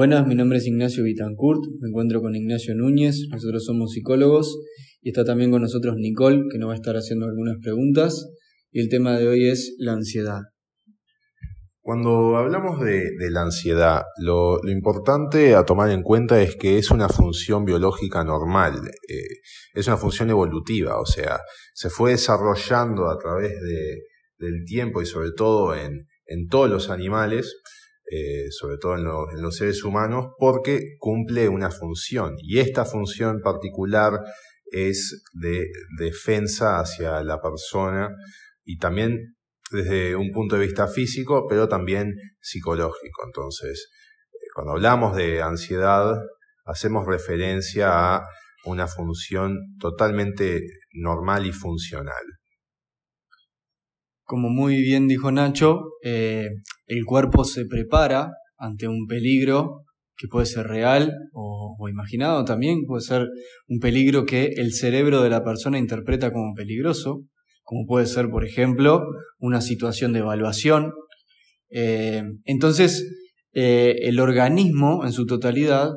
Buenas, mi nombre es Ignacio Vitancourt, me encuentro con Ignacio Núñez, nosotros somos psicólogos y está también con nosotros Nicole, que nos va a estar haciendo algunas preguntas y el tema de hoy es la ansiedad. Cuando hablamos de, la ansiedad, lo, importante a tomar en cuenta es que es una función biológica normal, eh, es una función evolutiva, o sea, se fue desarrollando a través del tiempo y sobre todo en, en todos los animales, eh, sobre todo en, los seres humanos, porque cumple una función. Y esta función particular es de defensa hacia la persona y también desde un punto de vista físico, pero también psicológico. Entonces, eh, cuando hablamos de ansiedad, hacemos referencia a una función totalmente normal y funcional como muy bien dijo Nacho, eh, el cuerpo se prepara ante un peligro que puede ser real o, imaginado también, puede ser un peligro que el cerebro de la persona interpreta como peligroso, como puede ser, por ejemplo, una situación de evaluación. Eh, entonces, eh, el organismo en su totalidad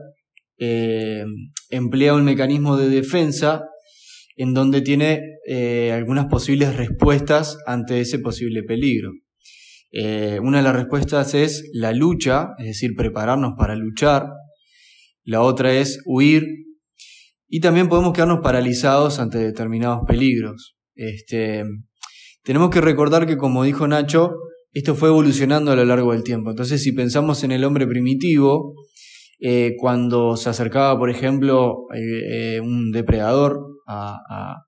emplea un mecanismo de defensa en donde tiene eh, algunas posibles respuestas ante ese posible peligro. Eh, una de las respuestas es la lucha, es decir, prepararnos para luchar. La otra es huir. Y también podemos quedarnos paralizados ante determinados peligros. Este, tenemos que recordar que, como dijo Nacho, esto fue evolucionando a lo largo del tiempo. Entonces, si pensamos en el hombre primitivo, eh, cuando se acercaba, por ejemplo, un depredador a,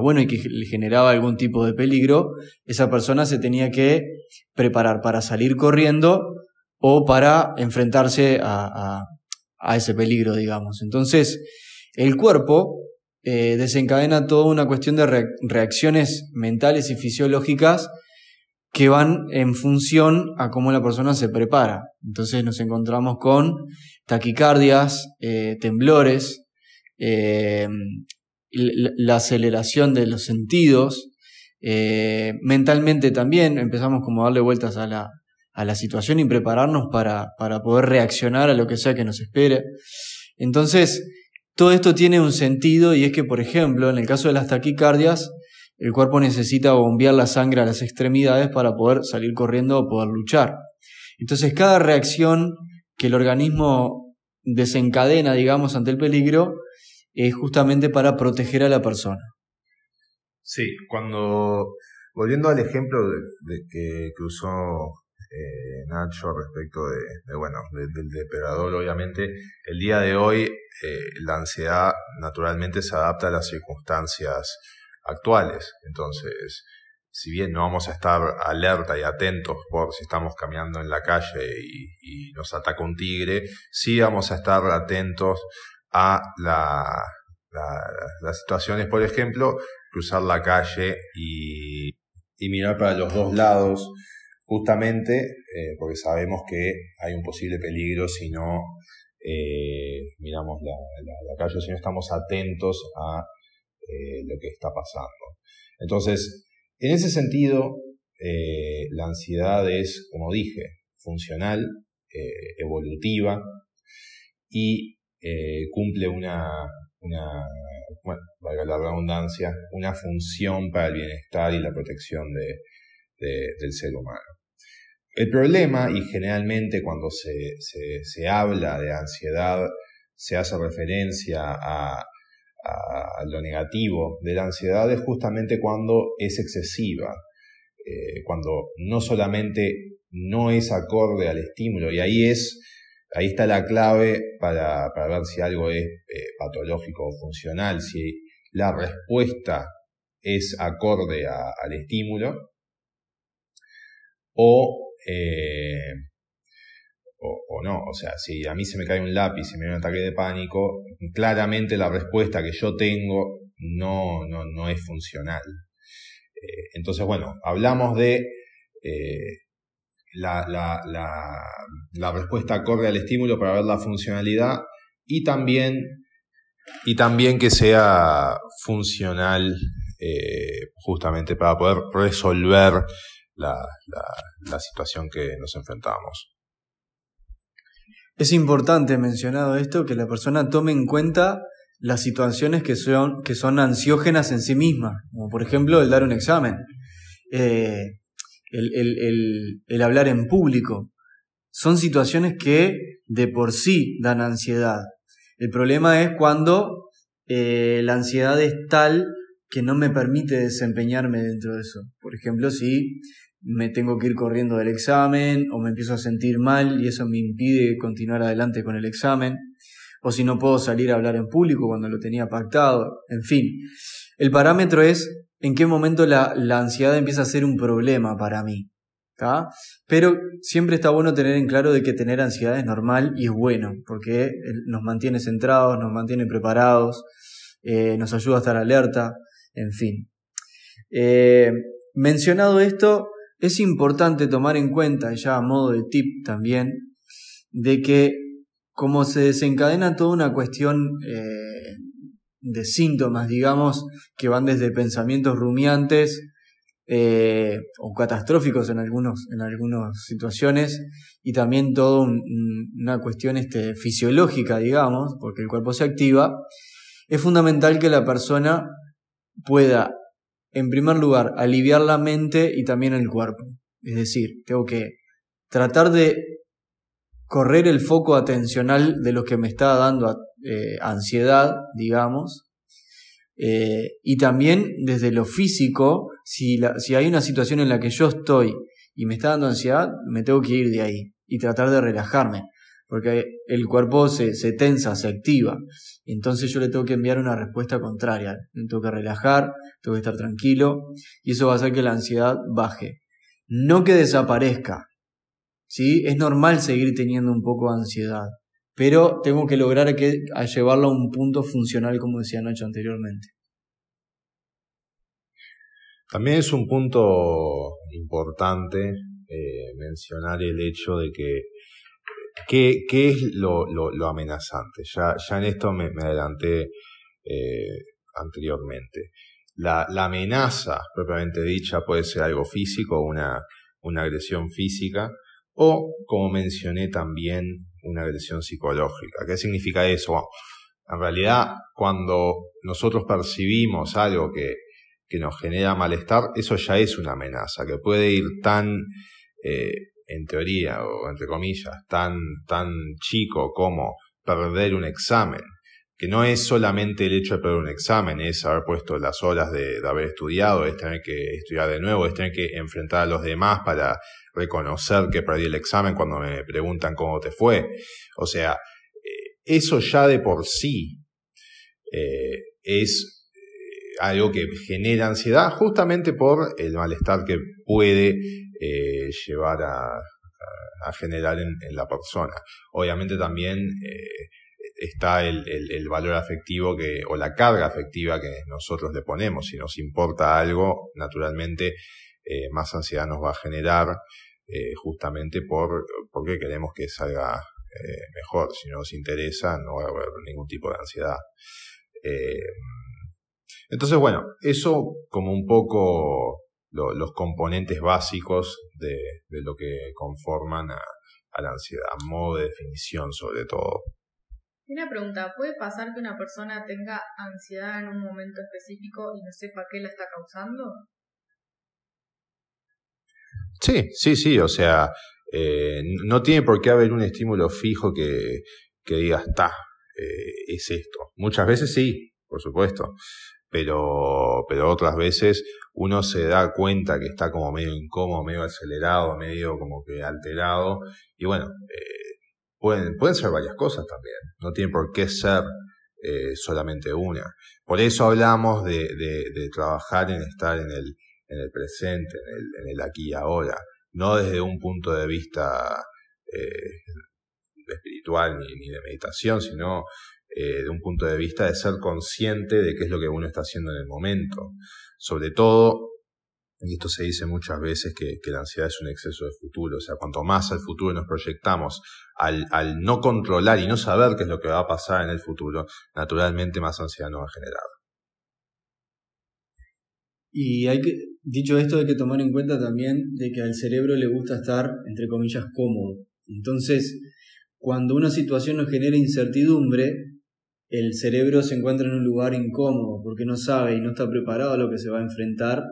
bueno y que le generaba algún tipo de peligro, esa persona se tenía que preparar para salir corriendo o para enfrentarse a, ese peligro, digamos. Entonces, el cuerpo eh, desencadena toda una cuestión de reacciones mentales y fisiológicas que van en función a cómo la persona se prepara. Entonces nos encontramos con taquicardias, eh, temblores, eh, la aceleración de los sentidos, eh, mentalmente también empezamos como a darle vueltas a la, a la situación y prepararnos para, para poder reaccionar a lo que sea que nos espere. Entonces, todo esto tiene un sentido y es que, por ejemplo, en el caso de las taquicardias, el cuerpo necesita bombear la sangre a las extremidades para poder salir corriendo o poder luchar. Entonces, cada reacción que el organismo desencadena, digamos, ante el peligro, es justamente para proteger a la persona. Sí, cuando, volviendo al ejemplo de, que, usó eh, Nacho respecto de, bueno, del depredador, obviamente, el día de hoy eh, la ansiedad naturalmente se adapta a las circunstancias actuales. Entonces, si bien no vamos a estar alerta y atentos por si estamos caminando en la calle y, y nos ataca un tigre, sí vamos a estar atentos a la, las situaciones, por ejemplo, cruzar la calle y, mirar para los dos lados, justamente eh, porque sabemos que hay un posible peligro si no eh, miramos la, la, calle, si no estamos atentos a eh, lo que está pasando. Entonces, en ese sentido, la ansiedad es, como dije, funcional, evolutiva y eh, cumple una, bueno, valga la redundancia, una función para el bienestar y la protección de, del ser humano. El problema, y generalmente cuando se, se, habla de ansiedad, se hace referencia a, a, lo negativo de la ansiedad, es justamente cuando es excesiva, eh, cuando no solamente no es acorde al estímulo, y ahí es ahí está la clave para, ver si algo es eh, patológico o funcional, si la respuesta es acorde al estímulo o, eh, o, no. O sea, si a mí se me cae un lápiz y me da un ataque de pánico, claramente la respuesta que yo tengo no, no, no es funcional. Eh, entonces, bueno, hablamos de la, la, la, respuesta corre al estímulo para ver la funcionalidad y también, y también que sea funcional eh, justamente para poder resolver la, la, situación que nos enfrentamos. Es importante mencionado esto, que la persona tome en cuenta las situaciones que son, que son ansiógenas en sí misma, como por ejemplo el dar un examen, eh, el, hablar en público. Son situaciones que de por sí dan ansiedad. El problema es cuando eh, la ansiedad es tal que no me permite desempeñarme dentro de eso. Por ejemplo, si me tengo que ir corriendo del examen o me empiezo a sentir mal y eso me impide continuar adelante con el examen o si no puedo salir a hablar en público cuando lo tenía pactado, en fin. El parámetro es en qué momento la, ansiedad empieza a ser un problema para mí. Pero siempre está bueno tener en claro de que tener ansiedad es normal y es bueno, porque nos mantiene centrados, nos mantiene preparados, eh, nos ayuda a estar alerta, en fin. Eh, mencionado esto, es importante tomar en cuenta, ya a modo de tip también, de que como se desencadena toda una cuestión eh, de síntomas, digamos, que van desde pensamientos rumiantes eh, o catastróficos en, algunos, en algunas situaciones, y también toda una cuestión este, fisiológica, digamos, porque el cuerpo se activa, es fundamental que la persona pueda, en primer lugar, aliviar la mente y también el cuerpo. Es decir, tengo que tratar de correr el foco atencional de lo que me está dando eh, ansiedad, digamos, eh, y también desde lo físico, si, si hay una situación en la que yo estoy y me está dando ansiedad, me tengo que ir de ahí y tratar de relajarme, porque el cuerpo se, tensa, se activa, entonces yo le tengo que enviar una respuesta contraria, tengo que relajar, tengo que estar tranquilo, y eso va a hacer que la ansiedad baje. No que desaparezca, ¿sí? Es normal seguir teniendo un poco de ansiedad, pero tengo que lograr que, llevarlo a un punto funcional, como decía Nacho anteriormente. También es un punto importante eh, mencionar el hecho de que qué, es lo, amenazante. Ya, en esto me, adelanté eh, anteriormente. La, amenaza propiamente dicha puede ser algo físico, una agresión física, o, como mencioné también, una agresión psicológica. ¿Qué significa eso? en realidad, cuando nosotros percibimos algo que, que, nos genera malestar, eso ya es una amenaza, que puede ir tan, eh, en teoría, o entre comillas, tan, tan chico como perder un examen, que no es solamente el hecho de perder un examen, es haber puesto las horas de, de haber estudiado, es tener que estudiar de nuevo, es tener que enfrentar a los demás para reconocer que perdí el examen cuando me preguntan cómo te fue. O sea, eh, eso ya de por sí eh, es eh, algo que genera ansiedad justamente por el malestar que puede llevar a, generar en, la persona. Obviamente también está el, el, valor afectivo que, o la carga afectiva que nosotros le ponemos. Si nos importa algo, naturalmente eh, más ansiedad nos va a generar eh, justamente por, porque queremos que salga eh, mejor. Si no nos interesa, no va a haber ningún tipo de ansiedad. entonces, bueno, eso como un poco los componentes básicos de, de, lo que conforman a, a la ansiedad, modo de definición sobre todo. Una pregunta, ¿puede pasar que una persona tenga ansiedad en un momento específico y no sepa qué la está causando? Sí, sí, sí, o sea, eh, no tiene por qué haber un estímulo fijo que, diga, está, eh, es esto. Muchas veces sí, por supuesto, pero, pero otras veces uno se da cuenta que está como medio incómodo, medio acelerado, medio como que alterado, y bueno, eh, pueden, pueden ser varias cosas también, no tiene por qué ser solamente una. Por eso hablamos de, de, de trabajar en estar en el en el presente, en el, aquí y ahora, no desde un punto de vista eh, espiritual ni, de meditación, sino eh, de un punto de vista de ser consciente de qué es lo que uno está haciendo en el momento. Sobre todo, y esto se dice muchas veces que, la ansiedad es un exceso de futuro, o sea, cuanto más al futuro nos proyectamos, al, al no controlar y no saber qué es lo que va a pasar en el futuro, naturalmente más ansiedad nos va a generar. Y hay que, dicho esto, hay que tomar en cuenta también de que al cerebro le gusta estar, entre comillas, cómodo. Entonces, cuando una situación nos genera incertidumbre, el cerebro se encuentra en un lugar incómodo porque no sabe y no está preparado a lo que se va a enfrentar.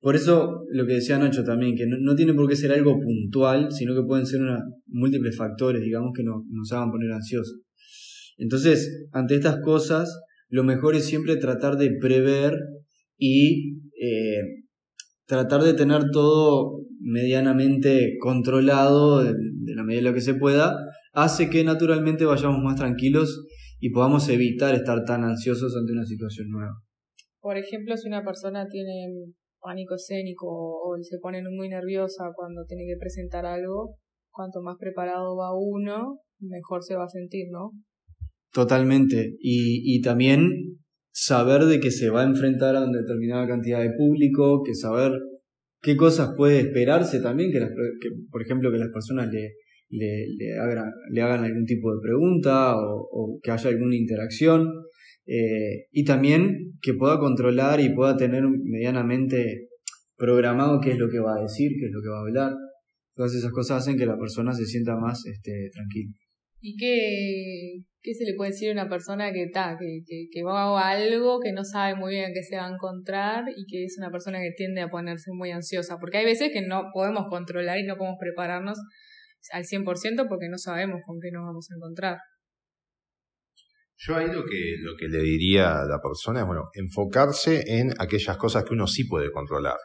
Por eso lo que decía Nacho también, que no, tiene por qué ser algo puntual, sino que pueden ser múltiples factores, digamos, que nos, nos hagan poner ansiosos. Entonces, ante estas cosas, lo mejor es siempre tratar de prever y eh, tratar de tener todo medianamente controlado de, la medida de lo que se pueda, hace que naturalmente vayamos más tranquilos y podamos evitar estar tan ansiosos ante una situación nueva. Por ejemplo, si una persona tiene pánico escénico o se pone muy nerviosa cuando tiene que presentar algo, cuanto más preparado va uno, mejor se va a sentir, ¿no? Totalmente. Y, y también saber de que se va a enfrentar a una determinada cantidad de público, que saber qué cosas puede esperarse también, que, las, que por ejemplo que las personas le, le, le, hagan, le hagan algún tipo de pregunta o, que haya alguna interacción. Eh, y también que pueda controlar y pueda tener medianamente programado qué es lo que va a decir, qué es lo que va a hablar. Todas esas cosas hacen que la persona se sienta más este, tranquila. ¿Y qué, qué se le puede decir a una persona que está, que, que, que, va a algo, que no sabe muy bien a qué se va a encontrar y que es una persona que tiende a ponerse muy ansiosa? Porque hay veces que no podemos controlar y no podemos prepararnos al 100% porque no sabemos con qué nos vamos a encontrar. Yo ahí lo que, lo que le diría a la persona es, bueno, enfocarse en aquellas cosas que uno sí puede controlar.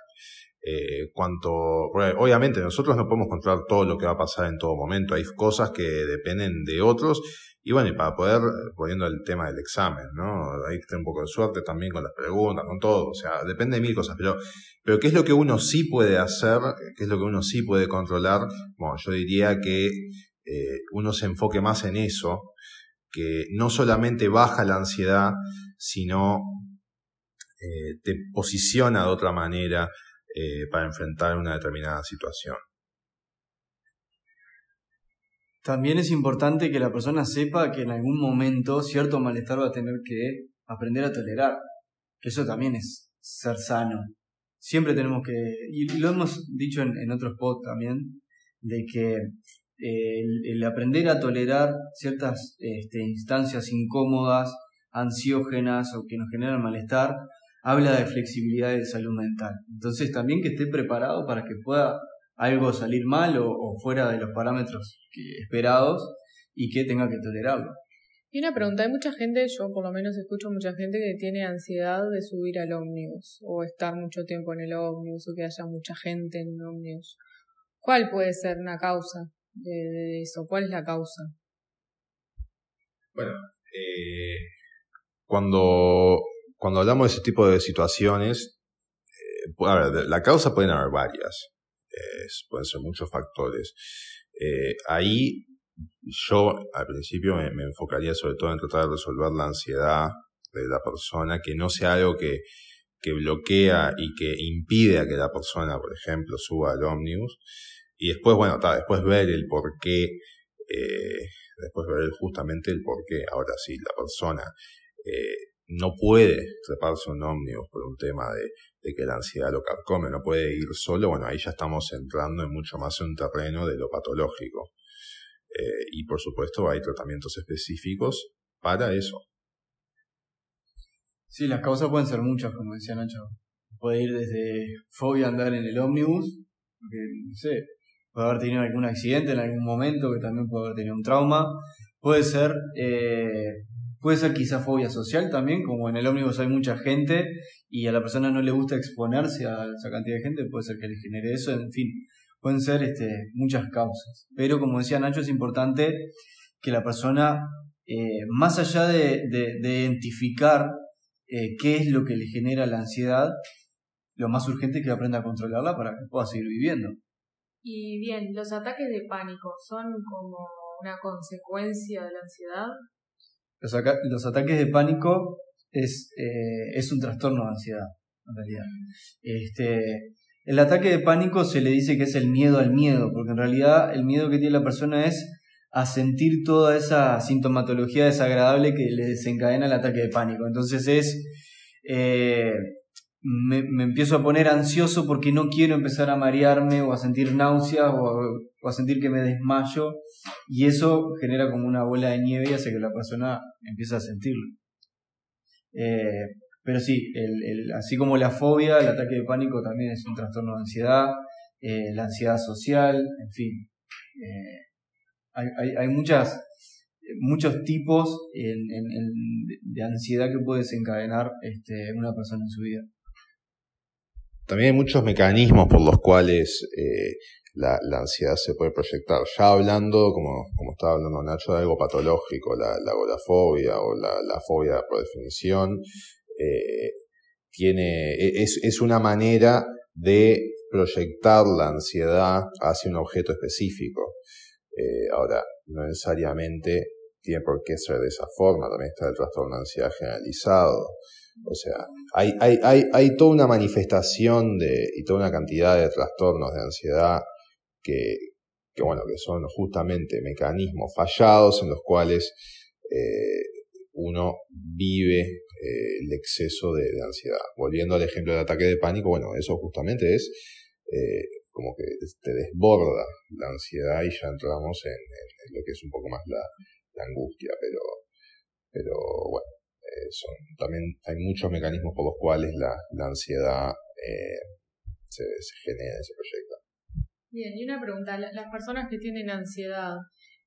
Eh, cuanto, obviamente nosotros no podemos controlar todo lo que va a pasar en todo momento, hay cosas que dependen de otros y bueno, y para poder, poniendo el tema del examen, ¿no? Hay que tener un poco de suerte también con las preguntas, con todo, o sea, depende de mil cosas, pero, pero ¿qué es lo que uno sí puede hacer? ¿Qué es lo que uno sí puede controlar? Bueno, yo diría que eh, uno se enfoque más en eso, que no solamente baja la ansiedad, sino eh, te posiciona de otra manera eh, para enfrentar una determinada situación. También es importante que la persona sepa que en algún momento cierto malestar va a tener que aprender a tolerar. Que eso también es ser sano. Siempre tenemos que, y lo hemos dicho en, otros posts también, de que eh, el, aprender a tolerar ciertas este, instancias incómodas, ansiógenas o que nos generan malestar, habla de flexibilidad y de salud mental. Entonces también que esté preparado para que pueda algo salir mal o, fuera de los parámetros esperados y que tenga que tolerarlo. Y una pregunta, hay mucha gente, yo por lo menos escucho mucha gente que tiene ansiedad de subir al ómnibus o estar mucho tiempo en el ómnibus o que haya mucha gente en el ómnibus. ¿Cuál puede ser una causa de, eso? ¿Cuál es la causa? Bueno, eh, cuando, cuando hablamos de ese tipo de situaciones, eh, la causa pueden haber varias pueden ser muchos factores. Eh, ahí yo al principio me, enfocaría sobre todo en tratar de resolver la ansiedad de la persona, que no sea algo que, que bloquea y que impide a que la persona, por ejemplo, suba al ómnibus. Y después, bueno, después ver el por qué, eh, después ver justamente el por qué. Ahora sí, la persona eh, no puede treparse un ómnibus por un tema de, que la ansiedad lo carcome, no puede ir solo, bueno, ahí ya estamos entrando en mucho más un terreno de lo patológico. Eh, y por supuesto hay tratamientos específicos para eso. Sí, las causas pueden ser muchas, como decía Nacho. Puede ir desde fobia a andar en el ómnibus, porque, no sé, puede haber tenido algún accidente en algún momento, que también puede haber tenido un trauma. Puede ser eh, Puede ser quizá fobia social también, como en el ómnibus hay mucha gente y a la persona no le gusta exponerse a esa cantidad de gente, puede ser que le genere eso, en fin, pueden ser este, muchas causas. Pero como decía Nacho, es importante que la persona, eh, más allá de, identificar eh, qué es lo que le genera la ansiedad, lo más urgente es que aprenda a controlarla para que pueda seguir viviendo. Y bien, ¿los ataques de pánico son como una consecuencia de la ansiedad? Los, ataques de pánico es, eh, es un trastorno de ansiedad, en realidad. Este, el ataque de pánico se le dice que es el miedo al miedo, porque en realidad el miedo que tiene la persona es a sentir toda esa sintomatología desagradable que le desencadena el ataque de pánico. Entonces es, eh, me, empiezo a poner ansioso porque no quiero empezar a marearme o a sentir náuseas o, a sentir que me desmayo y eso genera como una bola de nieve y hace que la persona empiece a sentirlo. Eh, pero sí, el, el, así como la fobia, el ataque de pánico también es un trastorno de ansiedad, eh, la ansiedad social, en fin. Eh, hay, hay, hay, muchas, muchos tipos de ansiedad que puede desencadenar este, una persona en su vida. También hay muchos mecanismos por los cuales eh, la, ansiedad se puede proyectar. Ya hablando, como, como estaba hablando Nacho, de algo patológico, la, la o la, la, fobia por definición, eh, tiene, e, es, es una manera de proyectar la ansiedad hacia un objeto específico. Eh, ahora, no necesariamente tiene por qué ser de esa forma, también está el trastorno de ansiedad generalizado. O sea, hay, hay, hay, hay toda una manifestación de, y toda una cantidad de trastornos de ansiedad que, que bueno, que son justamente mecanismos fallados en los cuales eh, uno vive eh, el exceso de, de, ansiedad. Volviendo al ejemplo del ataque de pánico, bueno, eso justamente es eh, como que te desborda la ansiedad y ya entramos en, en, lo que es un poco más la, la angustia, pero, pero bueno, son, también hay muchos mecanismos por los cuales la, la ansiedad eh, se, se, genera y se proyecta. Bien, y una pregunta, las personas que tienen ansiedad,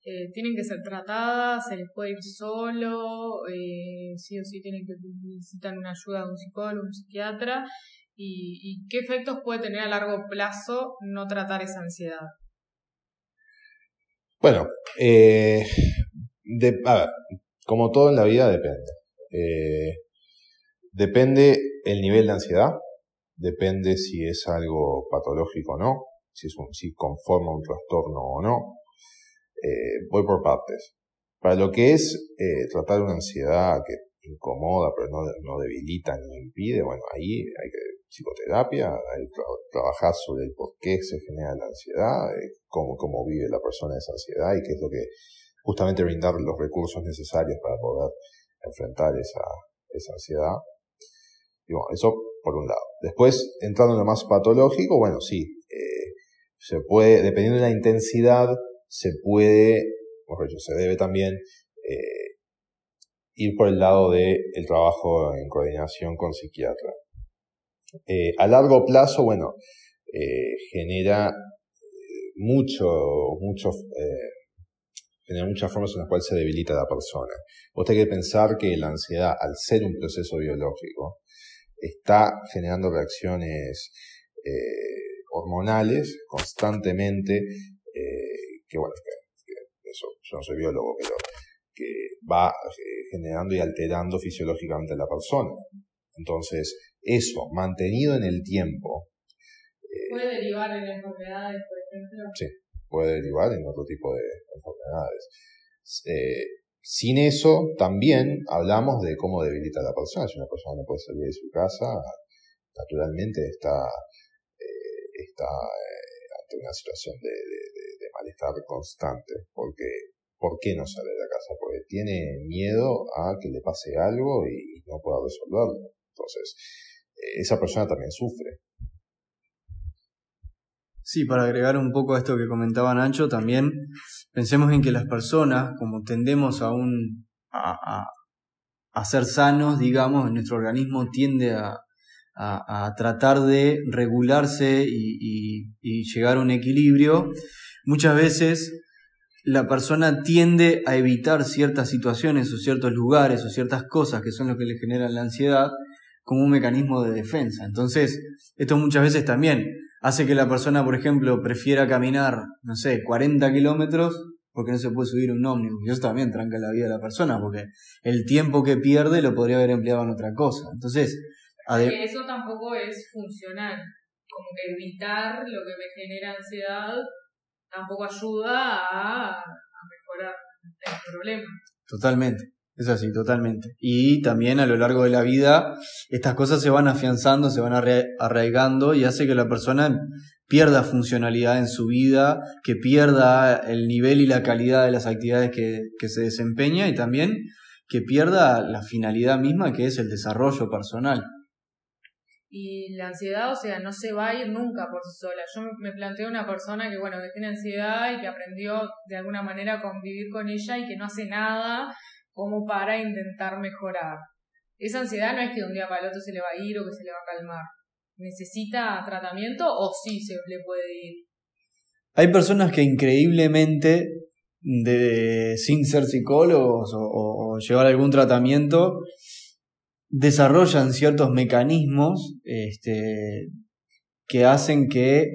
eh, ¿tienen que ser tratadas? ¿Se les puede ir solo? Eh, ¿Sí o sí tienen que necesitar una ayuda de un psicólogo, un psiquiatra? ¿Y, ¿Y qué efectos puede tener a largo plazo no tratar esa ansiedad? Bueno, eh, de, a ver, como todo en la vida depende. Eh, depende el nivel de ansiedad, depende si es algo patológico o no, si, es un, si conforma un trastorno o no. Eh, voy por partes. Para lo que es eh, tratar una ansiedad que incomoda pero no, no debilita ni impide, bueno, ahí hay que psicoterapia, hay trabajar sobre el por qué se genera la ansiedad, cómo, cómo vive la persona esa ansiedad y qué es lo que justamente brindar los recursos necesarios para poder enfrentar esa, esa ansiedad. Y bueno, eso por un lado. Después, entrando en lo más patológico, bueno, sí, eh, se puede, dependiendo de la intensidad, se puede, por hecho, se debe también eh, ir por el lado del el trabajo en coordinación con psiquiatra. Eh, a largo plazo, bueno, genera mucho, mucho tener muchas formas en las cuales se debilita la persona. Vos tenés que pensar que la ansiedad, al ser un proceso biológico, está generando reacciones eh, hormonales constantemente, eh, que bueno, que, que eso, yo no soy biólogo, pero que va eh, generando y alterando fisiológicamente a la persona. Entonces, eso, mantenido en el tiempo. Eh, ¿Puede derivar en enfermedades, por ejemplo? Sí puede derivar en otro tipo de enfermedades. Eh, sin eso, también hablamos de cómo debilita a la persona. Si una persona no puede salir de su casa, naturalmente está, eh, está eh, ante una situación de, malestar constante. Porque, ¿Por qué no sale de la casa? Porque tiene miedo a que le pase algo y no pueda resolverlo. Entonces, esa persona también sufre. Sí, para agregar un poco a esto que comentaba Nacho, también pensemos en que las personas, como tendemos a, un, a, a, ser sanos, digamos, nuestro organismo tiende a, a tratar de regularse y, y, y llegar a un equilibrio, muchas veces la persona tiende a evitar ciertas situaciones o ciertos lugares o ciertas cosas que son lo que le generan la ansiedad como un mecanismo de defensa. Entonces, esto muchas veces también hace que la persona, por ejemplo, prefiera caminar, no sé, 40 kilómetros porque no se puede subir un ómnibus. Y eso también tranca la vida de la persona, porque el tiempo que pierde lo podría haber empleado en otra cosa. Entonces, eso tampoco es funcional. Como que evitar lo que me genera ansiedad tampoco ayuda a, a mejorar el problema. Totalmente. Es así, totalmente. Y también a lo largo de la vida estas cosas se van afianzando, se van arraigando y hace que la persona pierda funcionalidad en su vida, que pierda el nivel y la calidad de las actividades que, que se desempeña y también que pierda la finalidad misma que es el desarrollo personal. Y la ansiedad, o sea, no se va a ir nunca por sí sola. Yo me planteo una persona que, bueno, que tiene ansiedad y que aprendió de alguna manera a convivir con ella y que no hace nada como para intentar mejorar. Esa ansiedad no es que de un día para el otro se le va a ir o que se le va a calmar. ¿Necesita tratamiento o sí se le puede ir? Hay personas que increíblemente, de, sin ser psicólogos o, llevar algún tratamiento, desarrollan ciertos mecanismos este, que hacen que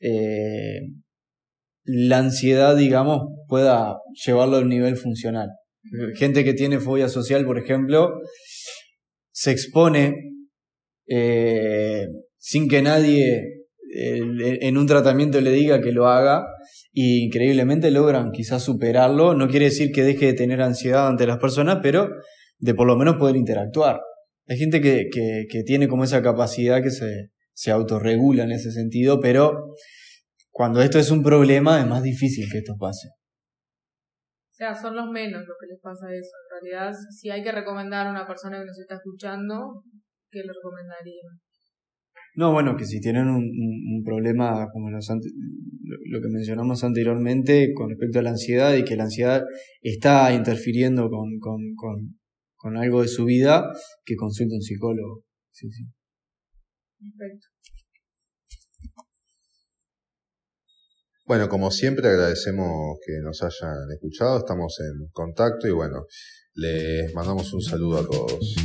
eh, la ansiedad, digamos, pueda llevarlo a un nivel funcional. Gente que tiene fobia social, por ejemplo, se expone eh, sin que nadie en un tratamiento le diga que lo haga y increíblemente logran quizás superarlo. No quiere decir que deje de tener ansiedad ante las personas, pero de por lo menos poder interactuar. Hay gente que, que, tiene como esa capacidad que se, se autorregula en ese sentido, pero cuando esto es un problema es más difícil que esto pase. Sea, son los menos lo que les pasa eso. En realidad, si hay que recomendar a una persona que nos está escuchando, ¿qué le recomendaría? No, bueno, que si tienen un, problema como los lo que mencionamos anteriormente con respecto a la ansiedad y que la ansiedad está interfiriendo con, con, con, con algo de su vida, que consulte un psicólogo. Sí, sí. Perfecto. Bueno, como siempre agradecemos que nos hayan escuchado, estamos en contacto y bueno, les mandamos un saludo a todos.